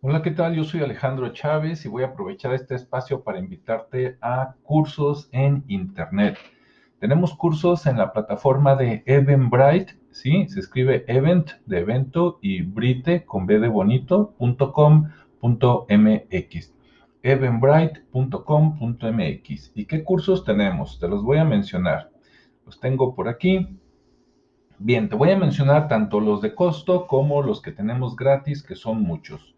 Hola, ¿qué tal? Yo soy Alejandro Chávez y voy a aprovechar este espacio para invitarte a cursos en Internet. Tenemos cursos en la plataforma de Eventbrite, ¿sí? Se escribe event de evento y brite con b de. ¿Y qué cursos tenemos? Te los voy a mencionar. Los tengo por aquí. Bien, te voy a mencionar tanto los de costo como los que tenemos gratis, que son muchos.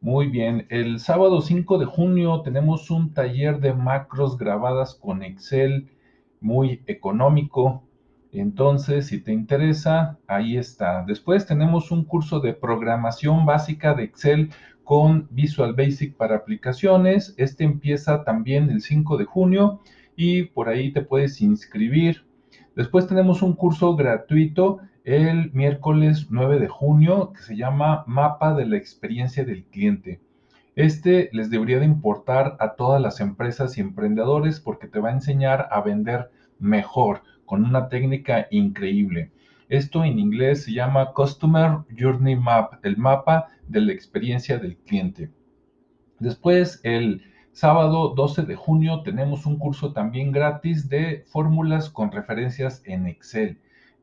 Muy bien, el sábado 5 de junio tenemos un taller de macros grabadas con Excel muy económico. Entonces, si te interesa, ahí está. Después tenemos un curso de programación básica de Excel con Visual Basic para aplicaciones. Este empieza también el 5 de junio y por ahí te puedes inscribir. Después tenemos un curso gratuito el miércoles 9 de junio que se llama Mapa de la experiencia del cliente. Este les debería de importar a todas las empresas y emprendedores porque te va a enseñar a vender mejor con una técnica increíble. Esto en inglés se llama Customer Journey Map, el mapa de la experiencia del cliente. Después, el Sábado 12 de junio tenemos un curso también gratis de fórmulas con referencias en Excel.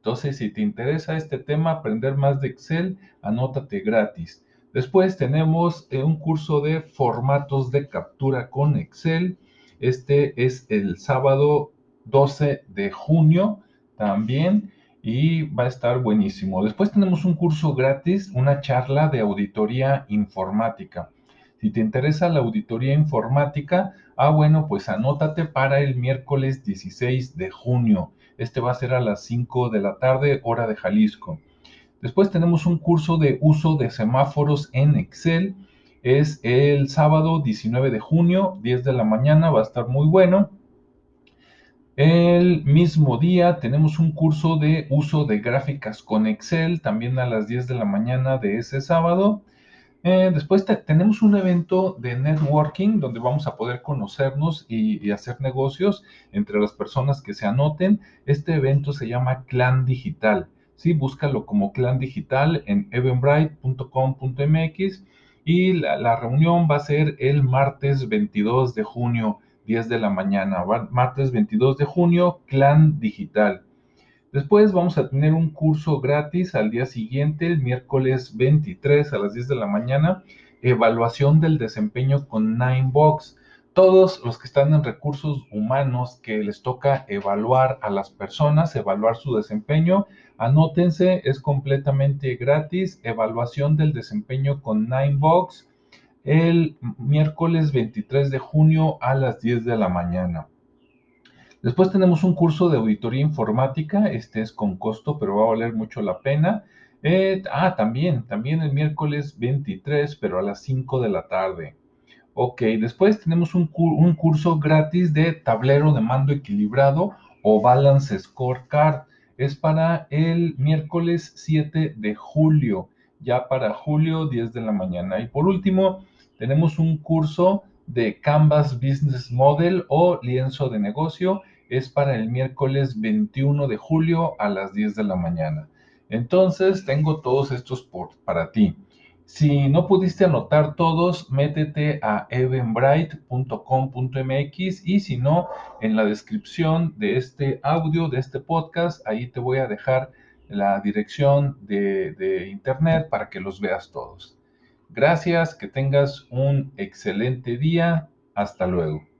Entonces, si te interesa este tema, aprender más de Excel, anótate gratis. Después tenemos eh, un curso de formatos de captura con Excel. Este es el sábado 12 de junio también y va a estar buenísimo. Después tenemos un curso gratis, una charla de auditoría informática. Si te interesa la auditoría informática, ah, bueno, pues anótate para el miércoles 16 de junio. Este va a ser a las 5 de la tarde, hora de Jalisco. Después tenemos un curso de uso de semáforos en Excel. Es el sábado 19 de junio, 10 de la mañana, va a estar muy bueno. El mismo día tenemos un curso de uso de gráficas con Excel, también a las 10 de la mañana de ese sábado. Eh, después tenemos un evento de networking donde vamos a poder conocernos y, hacer negocios entre las personas que se anoten. Este evento se llama Clan Digital. Sí, búscalo como Clan Digital en eventbrite.com.mx y la, la, reunión va a ser el martes 22 de junio, 10 de la mañana. Martes 22 de junio, Clan Digital. Después vamos a tener un curso gratis al día siguiente, el miércoles 23 a las 10 de la mañana, evaluación del desempeño con Ninebox. Todos los que están en recursos humanos que les toca evaluar a las personas, evaluar su desempeño, anótense, es completamente gratis. Evaluación del desempeño con Ninebox el miércoles 23 de junio a las 10 de la mañana. Después tenemos un curso de auditoría informática, este es con costo, pero va a valer mucho la pena. Eh, ah, también, también el miércoles 23, pero a las 5 de la tarde. Ok, después tenemos un, un curso gratis de tablero de mando equilibrado o Balance Scorecard. Es para el miércoles 7 de julio, ya para julio 10 de la mañana. Y por último, tenemos un curso de Canvas Business Model o lienzo de negocio es para el miércoles 21 de julio a las 10 de la mañana. Entonces, tengo todos estos por, para ti. Si no pudiste anotar todos, métete a evenbright.com.mx y si no, en la descripción de este audio, de este podcast, ahí te voy a dejar la dirección de, de internet para que los veas todos. Gracias, que tengas un excelente día. Hasta luego.